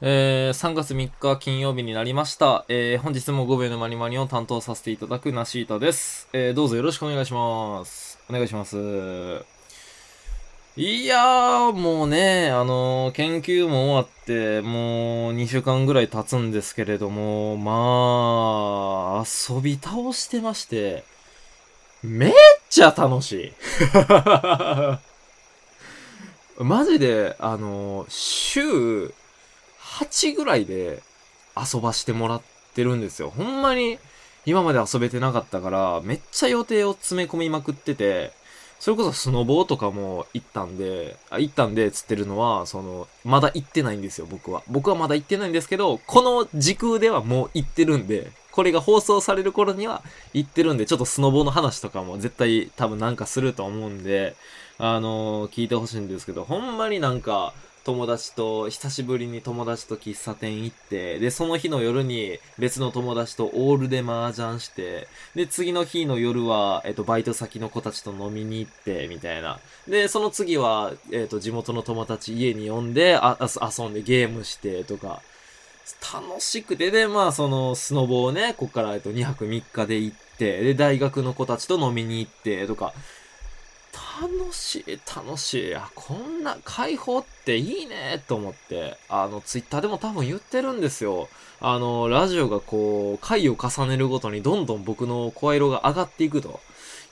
えー、3月3日金曜日になりました。えー、本日も5秒のマニマニを担当させていただくナシータです。えー、どうぞよろしくお願いします。お願いします。いやー、もうね、あのー研究も終わって、もう2週間ぐらい経つんですけれども、まあ、遊び倒してまして、めっちゃ楽しい。マジで、あのー週8ぐらいで遊ばしてもらってるんですよ。ほんまに今まで遊べてなかったから、めっちゃ予定を詰め込みまくってて、それこそスノボーとかも行ったんで、あ、行ったんで、つってるのは、その、まだ行ってないんですよ、僕は。僕はまだ行ってないんですけど、この時空ではもう行ってるんで、これが放送される頃には行ってるんで、ちょっとスノボーの話とかも絶対多分なんかすると思うんで、あのー聞いてほしいんですけど、ほんまになんか、友達と、久しぶりに友達と喫茶店行って、で、その日の夜に別の友達とオールで麻雀して、で、次の日の夜は、えっと、バイト先の子たちと飲みに行って、みたいな。で、その次は、えっと、地元の友達家に呼んで、あ、遊んでゲームして、とか、楽しくて、で、まあ、その、スノボをね、こっから、えっと、2泊3日で行って、で、大学の子たちと飲みに行って、とか、楽しい、楽しい。あ、こんな解放っていいねと思って、あの、ツイッターでも多分言ってるんですよ。あの、ラジオがこう、回を重ねるごとにどんどん僕の声色が上がっていくと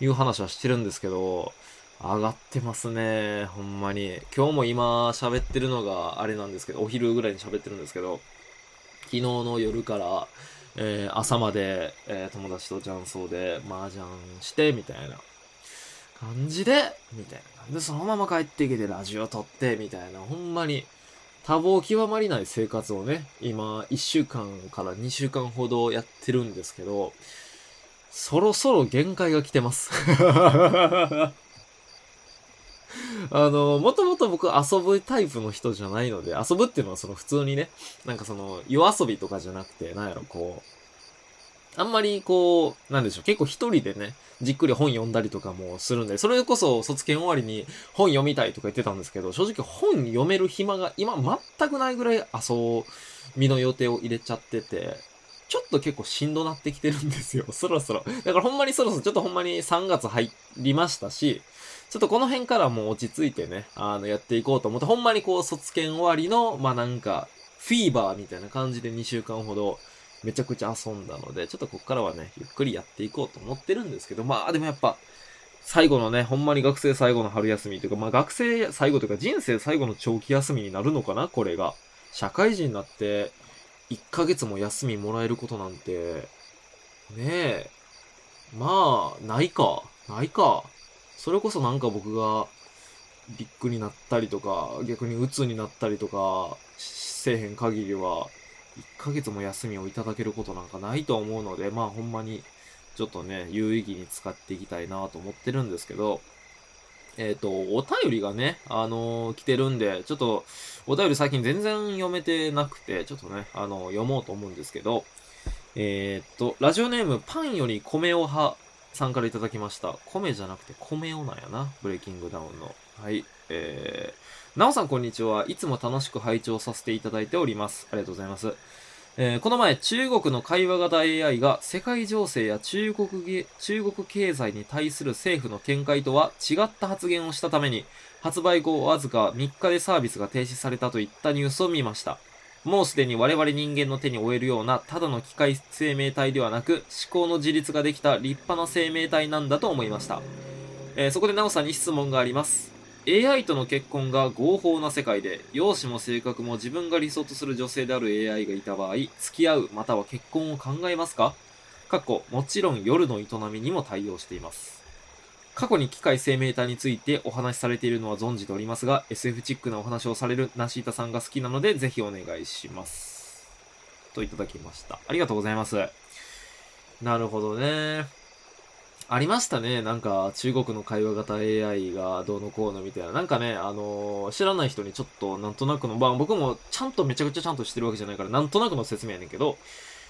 いう話はしてるんですけど、上がってますね。ほんまに。今日も今喋ってるのがあれなんですけど、お昼ぐらいに喋ってるんですけど、昨日の夜から、えー朝まで、えー友達と雀荘で麻雀して、みたいな感じで、みたいな。で、そのまま帰ってきてラジオ撮って、みたいな。ほんまに、多忙極まりない生活をね、今、1週間から2週間ほどやってるんですけど、そろそろ限界が来てます。あの、もともと僕遊ぶタイプの人じゃないので、遊ぶっていうのはその普通にね、なんかその夜遊びとかじゃなくて、なんやろ、こう、あんまりこう、なんでしょう、結構一人でね、じっくり本読んだりとかもするんで、それこそ卒検終わりに本読みたいとか言ってたんですけど、正直本読める暇が今全くないぐらい遊びの予定を入れちゃってて、ちょっと結構しんどなってきてるんですよ、そろそろ。だからほんまにそろそろちょっとほんまに3月入りましたし、ちょっとこの辺からもう落ち着いてね、あの、やっていこうと思って、ほんまにこう、卒検終わりの、まあ、なんか、フィーバーみたいな感じで2週間ほど、めちゃくちゃ遊んだので、ちょっとこっからはね、ゆっくりやっていこうと思ってるんですけど、まあ、でもやっぱ、最後のね、ほんまに学生最後の春休みというか、まあ、学生最後というか、人生最後の長期休みになるのかな、これが。社会人になって、1ヶ月も休みもらえることなんて、ねえ、まあ、ないか、ないか。それこそなんか僕がビッグになったりとか、逆に鬱になったりとか、せえへん限りは、1ヶ月も休みをいただけることなんかないと思うので、まあほんまに、ちょっとね、有意義に使っていきたいなと思ってるんですけど、えっ、と、お便りがね、あのー来てるんで、ちょっと、お便り最近全然読めてなくて、ちょっとね、あの読もうと思うんですけど、えっ、と、ラジオネーム、パンより米を派さんからいただきました。米じゃなくて米をなんやな。ブレイキングダウンの。はい。えー、なおさんこんにちは。いつも楽しく拝聴させていただいております。ありがとうございます。えーこの前、中国の会話型 AI が世界情勢や中国中国経済に対する政府の見解とは違った発言をしたために、発売後わずか3日でサービスが停止されたといったニュースを見ました。もうすでに我々人間の手に負えるようなただの機械生命体ではなく思考の自立ができた立派な生命体なんだと思いました。えーそこでなおさんに質問があります。AI との結婚が合法な世界で、容姿も性格も自分が理想とする女性である AI がいた場合、付き合うまたは結婚を考えますか？かっこ、もちろん夜の営みにも対応しています。過去に機械生命体についてお話しされているのは存じておりますが、SF チックなお話をされるナシータさんが好きなので、ぜひお願いします。といただきました。ありがとうございます。なるほどね。ありましたね。なんか、中国の会話型 AI がどうのこうのみたいな。なんかね、あのー知らない人にちょっとなんとなくの、まあ僕もちゃんとめちゃくちゃちゃんとしてるわけじゃないから、なんとなくの説明やねんけど、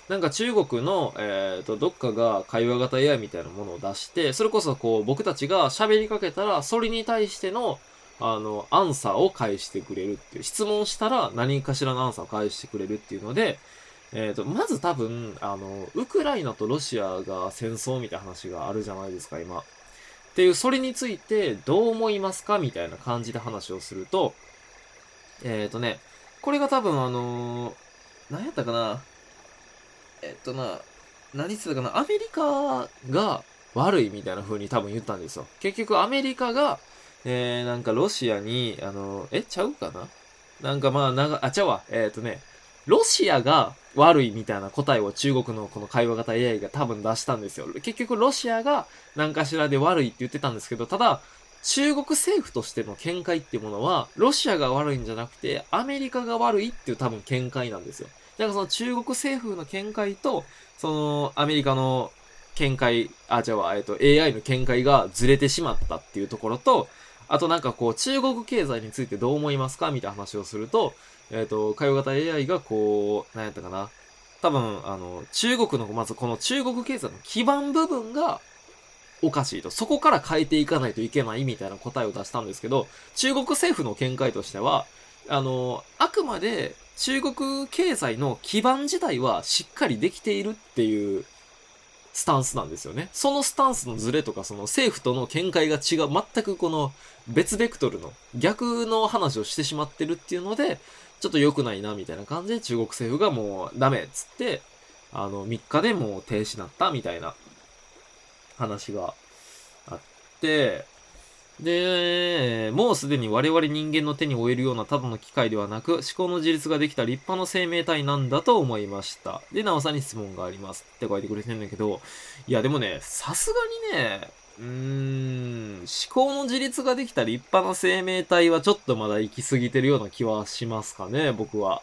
なんか中国の、えっ、と、どっかが会話型 AI みたいなものを出して、それこそこう、僕たちが喋りかけたら、それに対しての、あの、アンサーを返してくれるっていう、質問したら何かしらのアンサーを返してくれるっていうので、えっ、ー、と、まず多分、あの、ウクライナとロシアが戦争みたいな話があるじゃないですか、今。っていう、それについてどう思いますかみたいな感じで話をすると、えっ、ー、とね、これが多分あのー、何やったかなえっとな、何言ったかなアメリカが悪いみたいな風に多分言ったんですよ。結局アメリカが、えー、なんかロシアに、あの、え、ちゃうかななんかまあ、なが、あ、ちゃうわ。えっ、ー、とね、ロシアが悪いみたいな答えを中国のこの会話型 AI が多分出したんですよ。結局ロシアが何かしらで悪いって言ってたんですけど、ただ、中国政府としての見解っていうものは、ロシアが悪いんじゃなくて、アメリカが悪いっていう多分見解なんですよ。だからその中国政府の見解と、そのアメリカの見解、あ、じゃあ、えっと、AI の見解がずれてしまったっていうところと、あとなんかこう、中国経済についてどう思いますかみたいな話をすると、えっ、ー、と、会話型 AI がこう、何やったかな。多分、あの、中国の、まずこの中国経済の基盤部分がおかしいと。そこから変えていかないといけないみたいな答えを出したんですけど、中国政府の見解としては、あの、あくまで中国経済の基盤自体はしっかりできているっていうスタンスなんですよね。そのスタンスのズレとか、その政府との見解が違う、全くこの別ベクトルの逆の話をしてしまってるっていうので、ちょっと良くないな、みたいな感じで中国政府がもうダメっつって、あの、3日でもう停止になった、みたいな話があって、で、もうすでに我々人間の手に負えるようなただの機械ではなく、思考の自立ができた立派な生命体なんだと思いました。で、なおさんに質問がありますって書いてくれてんだけど、いやでもね、さすがにね、うーん、思考の自立ができた立派な生命体はちょっとまだ行き過ぎてるような気はしますかね、僕は。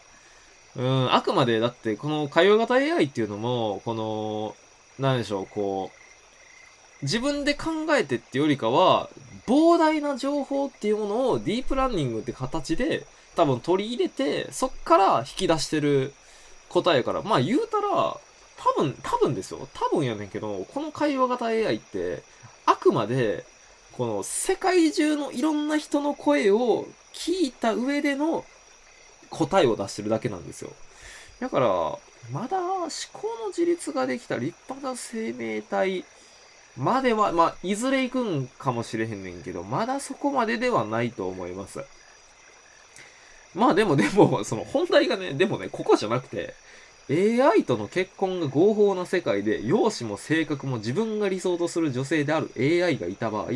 うん、あくまでだってこの会話型 AI っていうのも、この、なんでしょう、こう、自分で考えてってよりかは、膨大な情報っていうものをディープランニングって形で多分取り入れて、そっから引き出してる答えから、まあ言うたら、多分、多分ですよ。多分やねんけど、この会話型 AI って、あくまで、この世界中のいろんな人の声を聞いた上での答えを出してるだけなんですよ。だから、まだ思考の自立ができた立派な生命体までは、まあ、いずれ行くんかもしれへんねんけど、まだそこまでではないと思います。まあでもでも、その本題がね、でもね、ここじゃなくて、AI との結婚が合法な世界で、容姿も性格も自分が理想とする女性である AI がいた場合、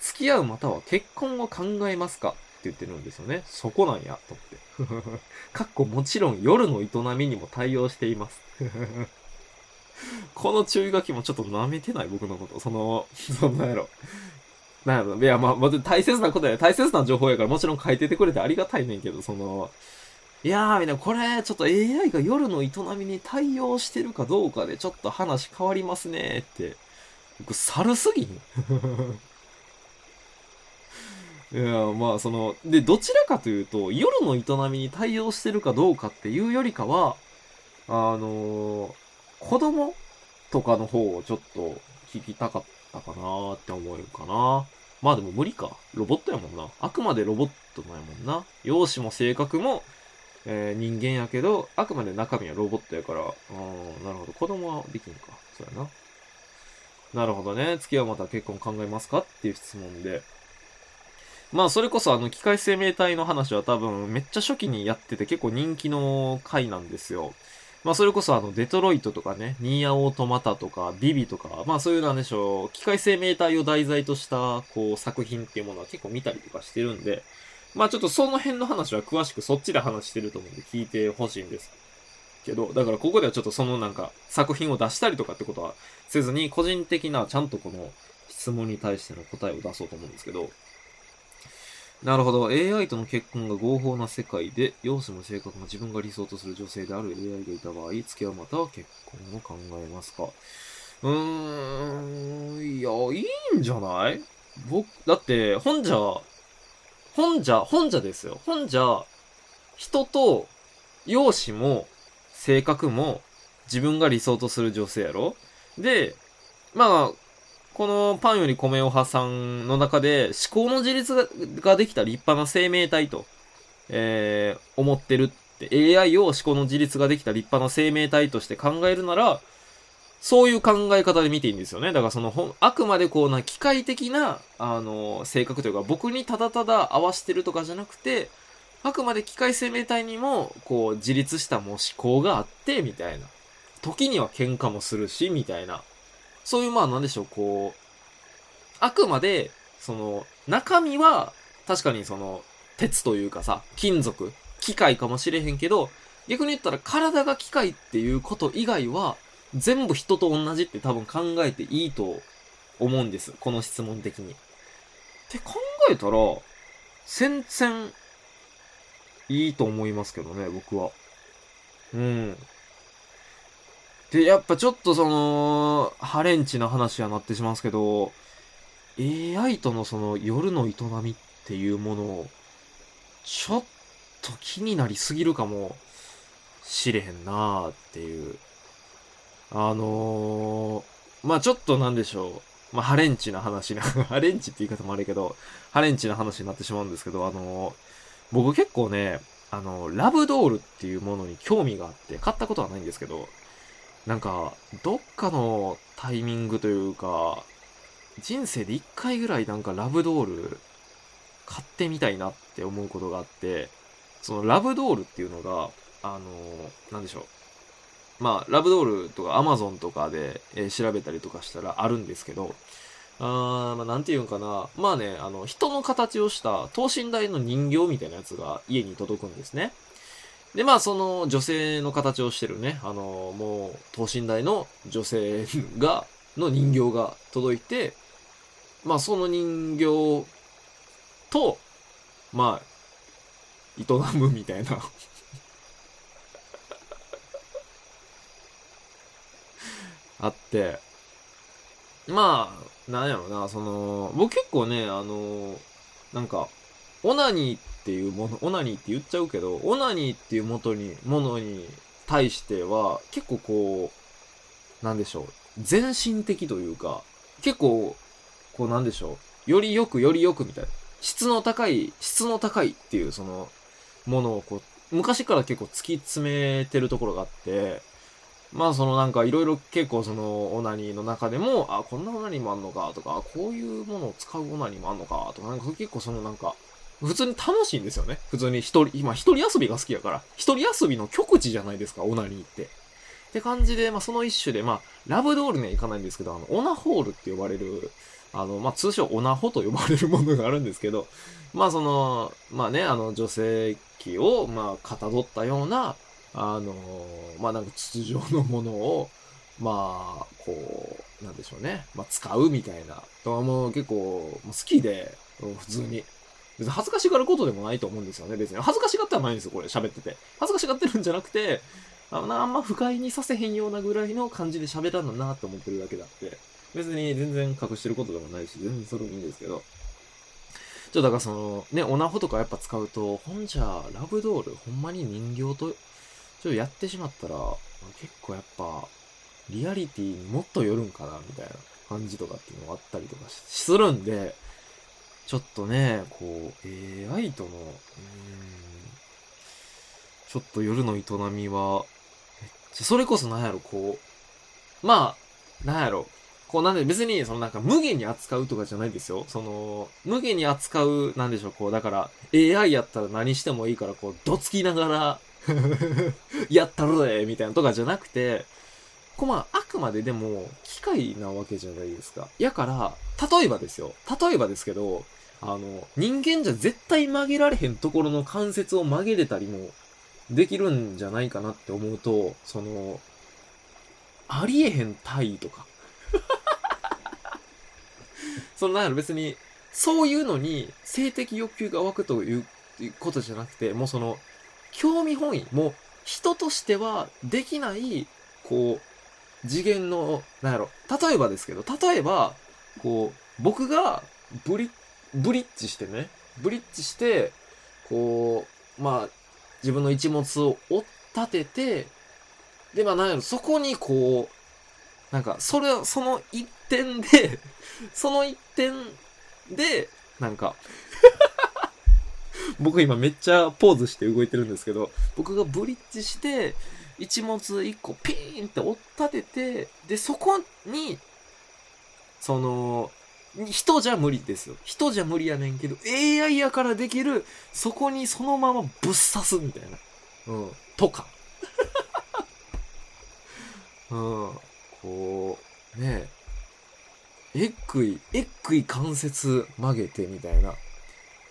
付き合うまたは結婚を考えますか？って言ってるんですよね。そこなんや、とって。かっこもちろん夜の営みにも対応しています。この注意書きもちょっと舐めてない僕のこと。その、そんなやろ。なんやろ。いや、まあ、ま大切なことや、大切な情報やからもちろん書いててくれてありがたいねんけど、その、いやー、みんな、これ、ちょっと AI が夜の営みに対応してるかどうかで、ちょっと話変わりますねって。僕、猿すぎん いや、まあ、その、で、どちらかというと、夜の営みに対応してるかどうかっていうよりかは、あのー、子供とかの方をちょっと聞きたかったかなって思えるかな。まあでも無理か。ロボットやもんな。あくまでロボットなんやもんな。容姿も性格も、えー、人間やけど、あくまで中身はロボットやから、うん、なるほど。子供はできんか。そうやな。なるほどね。月はまた結婚考えますか？っていう質問で。まあ、それこそあの、機械生命体の話は多分、めっちゃ初期にやってて結構人気の回なんですよ。まあ、それこそあの、デトロイトとかね、ニーアオートマタとか、ビビとか、まあそういうなんでしょう、機械生命体を題材とした、こう、作品っていうものは結構見たりとかしてるんで、まあちょっとその辺の話は詳しくそっちで話してると思うんで聞いてほしいんですけど、だからここではちょっとそのなんか作品を出したりとかってことはせずに個人的なちゃんとこの質問に対しての答えを出そうと思うんですけど、なるほど。AI との結婚が合法な世界で、容姿も性格も自分が理想とする女性である AI がいた場合、付き合うまたは結婚を考えますか？うーん、いや、いいんじゃない？僕、だって、本じゃ、本じゃ、本じゃですよ。本じゃ、人と、容姿も、性格も、自分が理想とする女性やろ？で、まあ、このパンより米を派さんの中で思考の自立ができた立派な生命体と、えー、思ってるって AI を思考の自立ができた立派な生命体として考えるなら、そういう考え方で見ていいんですよね。だからその、あくまでこうな、機械的な、あの、性格というか、僕にただただ合わせてるとかじゃなくて、あくまで機械生命体にも、こう、自立したもう思考があって、みたいな。時には喧嘩もするし、みたいな。そういう、まあなんでしょう、こう、あくまで、その、中身は、確かにその、鉄というかさ、金属、機械かもしれへんけど、逆に言ったら体が機械っていうこと以外は、全部人と同じって多分考えていいと思うんです。この質問的に。って考えたら、全然いいと思いますけどね、僕は。うん。で、やっぱちょっとその、ハレンチな話はなってしますけど、AI とのその夜の営みっていうものを、ちょっと気になりすぎるかもしれへんなーっていう。あのー、まあちょっとなんでしょう。まあハレンチな話な、ハレンチって言い方もあるけど、ハレンチな話になってしまうんですけど、あのー、僕結構ね、あの、ラブドールっていうものに興味があって、買ったことはないんですけど、なんか、どっかのタイミングというか、人生で一回ぐらいなんかラブドール買ってみたいなって思うことがあって、そのラブドールっていうのが、あのー、なんでしょう。まあ、ラブドールとかアマゾンとかで、えー、調べたりとかしたらあるんですけど、あー、まあ、なんて言うんかな。まあね、あの、人の形をした等身大の人形みたいなやつが家に届くんですね。で、まあ、その女性の形をしてるね、あの、もう、等身大の女性が、の人形が届いて、まあ、その人形と、まあ、営むみたいな あって、まあ、なんやろな、その、僕結構ね、あの、なんか、オナニーっていうもの、オナニーって言っちゃうけど、オナニーっていうもとに、ものに対しては、結構こう、なんでしょう、全身的というか、結構、こうなんでしょう、よりよくよりよくみたいな、質の高い、質の高いっていうその、ものをこう、昔から結構突き詰めてるところがあって、まあそのなんかいろいろ結構そのオナニーの中でも、あ、こんなオナニーもあんのかとか、こういうものを使うオナニーもあんのかとか、なんか結構そのなんか、普通に楽しいんですよね。普通に一人、今一人遊びが好きやから、一人遊びの極致じゃないですか、オナニーって。って感じで、まあその一種で、まあ、ラブドールにはいかないんですけど、あの、オナホールって呼ばれる、あの、まあ通称オナホと呼ばれるものがあるんですけど、まあその、まあね、あの、女性器を、まあ、かたどったような、あのー、まあなんか筒状のものを、まあ、こう、なんでしょうね。まあ使うみたいな。とはもう結構好きで、普通に。別に恥ずかしがることでもないと思うんですよね、別に。恥ずかしがってはないんですよ、これ、喋ってて。恥ずかしがってるんじゃなくて、ああんま不快にさせへんようなぐらいの感じで喋らんのなって思ってるだけだって。別に全然隠してることでもないし、全然それもいいんですけど。ちょ、だからその、ね、オナホとかやっぱ使うと、ほんじゃ、ラブドール、ほんまに人形とちょっとやってしまったら、結構やっぱ、リアリティにもっとよるんかな、みたいな感じとかっていうのがあったりとかするんで、ちょっとね、こう、AI との、ちょっと夜の営みは、それこそなんやろ、こう、まあ、なんやろ、こうなんで別に、そのなんか無限に扱うとかじゃないですよ。その、無限に扱う、なんでしょう、こう、だから AI やったら何してもいいから、こう、どつきながら やったるでみたいなとかじゃなくて、こまあ、あくまででも、機械なわけじゃないですか。やから、例えばですよ。例えばですけど、あの、人間じゃ絶対曲げられへんところの関節を曲げれたりもできるんじゃないかなって思うと、その、ありえへん体位とか。その、なんやろ別に、そういうのに性的欲求が湧くということじゃなくて、もうその、興味本位、もう人としてはできない、こう、次元の、なんやろ、例えばですけど、例えば、こう、僕がブリ、ブリッジしてね、ブリッジして、こう、まあ、自分の一物を追っ立てて、で、まあ、なんやろ、そこにこう、なんか、それ、その一点で、その一点で、なんか僕今めっちゃポーズして動いてるんですけど、僕がブリッジして、一物一個ピーンって追っ立てて、で、そこに、その、人じゃ無理ですよ。人じゃ無理やねんけど、AI やからできる、そこにそのままぶっ刺すみたいな。うん。とか。うん。こう、ねえ。えっくい、えっくい関節曲げてみたいな。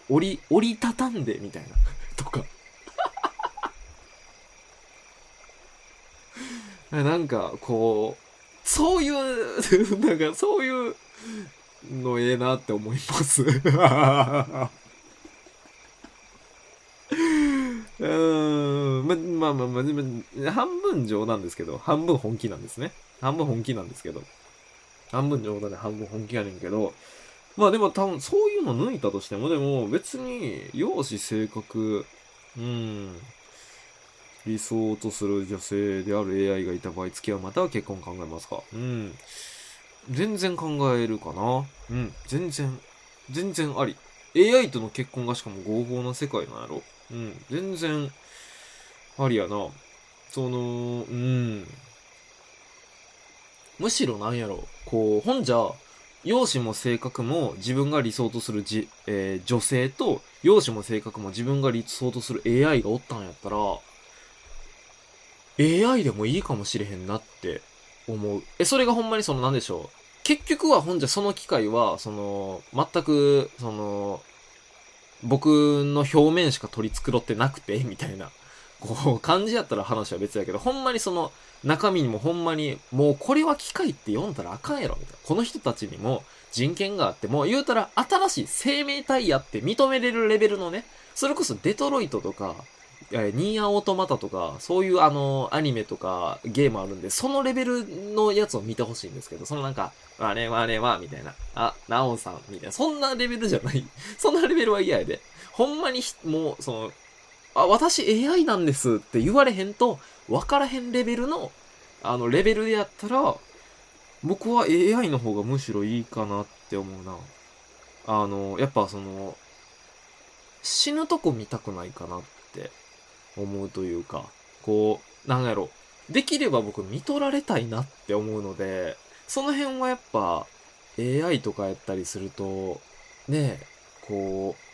折り、折りたたんでみたいな。とか。なんか、こう、そういう、なんか、そういうのええなって思います。うん、ま、まあまあまあ、半分冗談ですけど、半分本気なんですね。半分本気なんですけど。半分冗談で半分本気やねんけど、まあでも多分そういうの抜いたとしても、でも別に、容姿、性格、うん、理想とする女性である AI がいた場合、付き合うまたは結婚考えますかうん。全然考えるかなうん。全然。全然あり。AI との結婚がしかも合法な世界なんやろうん。全然、ありやな。その、うん。むしろなんやろこう、ほんじゃ、容姿も性格も自分が理想とするじ、えー、女性と、容姿も性格も自分が理想とする AI がおったんやったら、AI でもいいかもしれへんなって思う。え、それがほんまにそのなんでしょう？結局はほんじゃその機会は、その、全く、その、僕の表面しか取り繕ってなくて、みたいな、こう、感じやったら話は別やけど、ほんまにその、中身にもほんまに、もうこれは機械って読んだらあかんやろ、みたいな。この人たちにも人権があって、もう言うたら新しい生命体やって認めれるレベルのね、それこそデトロイトとか、えニーアオートマタとか、そういうあの、アニメとかゲームあるんで、そのレベルのやつを見てほしいんですけど、そのなんか、あれはあれは、みたいな。あ、ナオンさん、みたいな。そんなレベルじゃない。そんなレベルは嫌やで。ほんまにもう、その、あ、私 AI なんですって言われへんと、わからへんレベルの、あの、レベルでやったら、僕は AI の方がむしろいいかなって思うな。あの、やっぱその、死ぬとこ見たくないかなって思うというか、こう、なんやろ、できれば僕見取られたいなって思うので、その辺はやっぱ AI とかやったりすると、ねこう、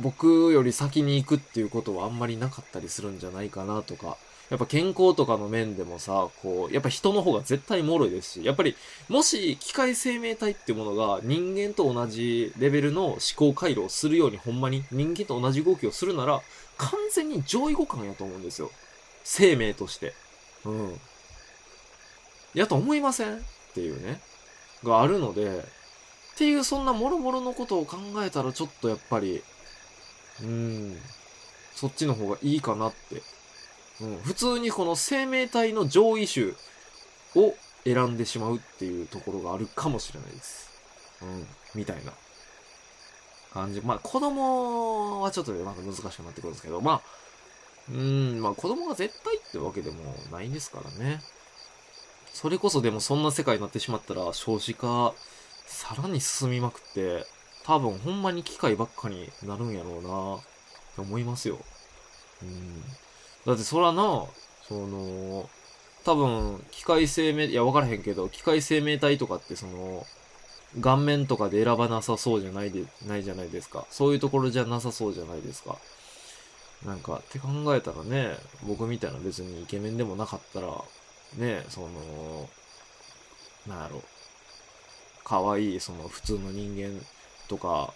僕より先に行くっていうことはあんまりなかったりするんじゃないかなとか、やっぱ健康とかの面でもさ、こう、やっぱ人の方が絶対脆いですし、やっぱり、もし機械生命体っていうものが人間と同じレベルの思考回路をするようにほんまに人間と同じ動きをするなら、完全に上位互換やと思うんですよ。生命として。うん。やと思いませんっていうね。があるので、っていうそんな諸々のことを考えたらちょっとやっぱり、うん、そっちの方がいいかなって。うん、普通にこの生命体の上位種を選んでしまうっていうところがあるかもしれないです。うん、みたいな。感じ。まあ、子供はちょっとね、まだ難しくなってくるんですけど、まあ、うん、まあ子供が絶対ってわけでもないんですからね。それこそでもそんな世界になってしまったら少子化さらに進みまくって、多分ほんまに機械ばっかになるんやろうなって思いますよ。うん。だってそらな、その、多分、機械生命、いや、わからへんけど、機械生命体とかってその、顔面とかで選ばなさそうじゃないで、ないじゃないですか。そういうところじゃなさそうじゃないですか。なんか、って考えたらね、僕みたいな別にイケメンでもなかったら、ね、その、なんやろ、可愛い、その普通の人間とか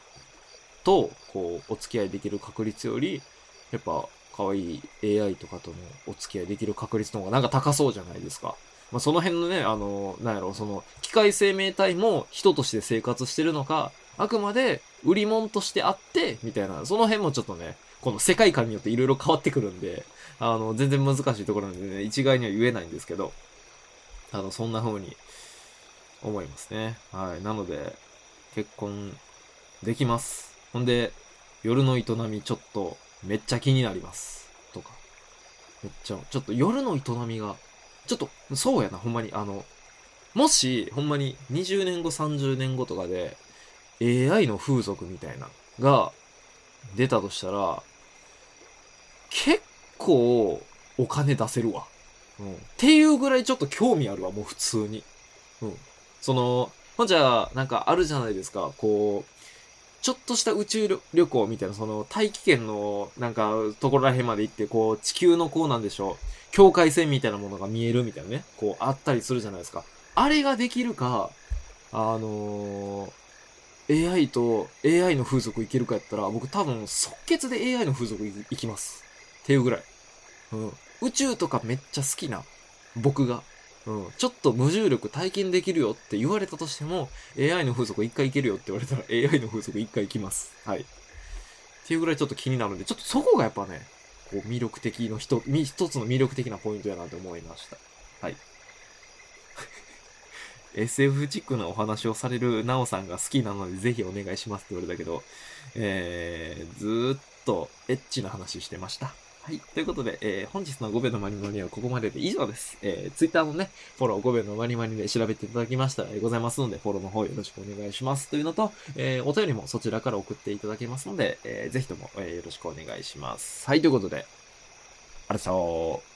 と、こう、お付き合いできる確率より、やっぱ、可愛い AI とかとのお付き合いできる確率の方がなんか高そうじゃないですか。まあ、その辺のね、あの、なんやろ、その、機械生命体も人として生活してるのか、あくまで売り物としてあって、みたいな、その辺もちょっとね、この世界観によって色々変わってくるんで、あの、全然難しいところなんでね、一概には言えないんですけど、あの、そんな風に思いますね。はい。なので、結婚できます。ほんで、夜の営みちょっとめっちゃ気になります。とか。めっちゃ、ちょっと夜の営みがちょっと、そうやな、ほんまに。あの、もし、ほんまに20年後、30年後とかで、AI の風俗みたいな、が、出たとしたら、結構、お金出せるわ。うん。っていうぐらいちょっと興味あるわ、もう普通に。うん。その、ほんじゃ、なんかあるじゃないですか、こう、ちょっとした宇宙旅行みたいな、その大気圏のなんかところら辺まで行って、こう地球のこうなんでしょう、境界線みたいなものが見えるみたいなね、こうあったりするじゃないですか。あれができるか、あのー、AI と AI の風俗いけるかやったら、僕多分即決で AI の風俗行きます。っていうぐらい。うん。宇宙とかめっちゃ好きな僕が、うん、ちょっと無重力体験できるよって言われたとしても、AI の風俗一回行けるよって言われたら AI の風俗一回行きます。はい。っていうぐらいちょっと気になるんで、ちょっとそこがやっぱね、こう魅力的の一、一つの魅力的なポイントやなと思いました。はい。SF チックなお話をされるナオさんが好きなのでぜひお願いしますって言われたけど、えー、ずーっとエッチな話してました。はい。ということで、えー、本日の5秒のマニマニはここまでで以上です。えー、ツイッターのね、フォロー5秒のマニマニで調べていただきましたら、えー、ございますので、フォローの方よろしくお願いします。というのと、えー、お便りもそちらから送っていただけますので、えー、ぜひとも、えー、よろしくお願いします。はい。ということで、ありがとう。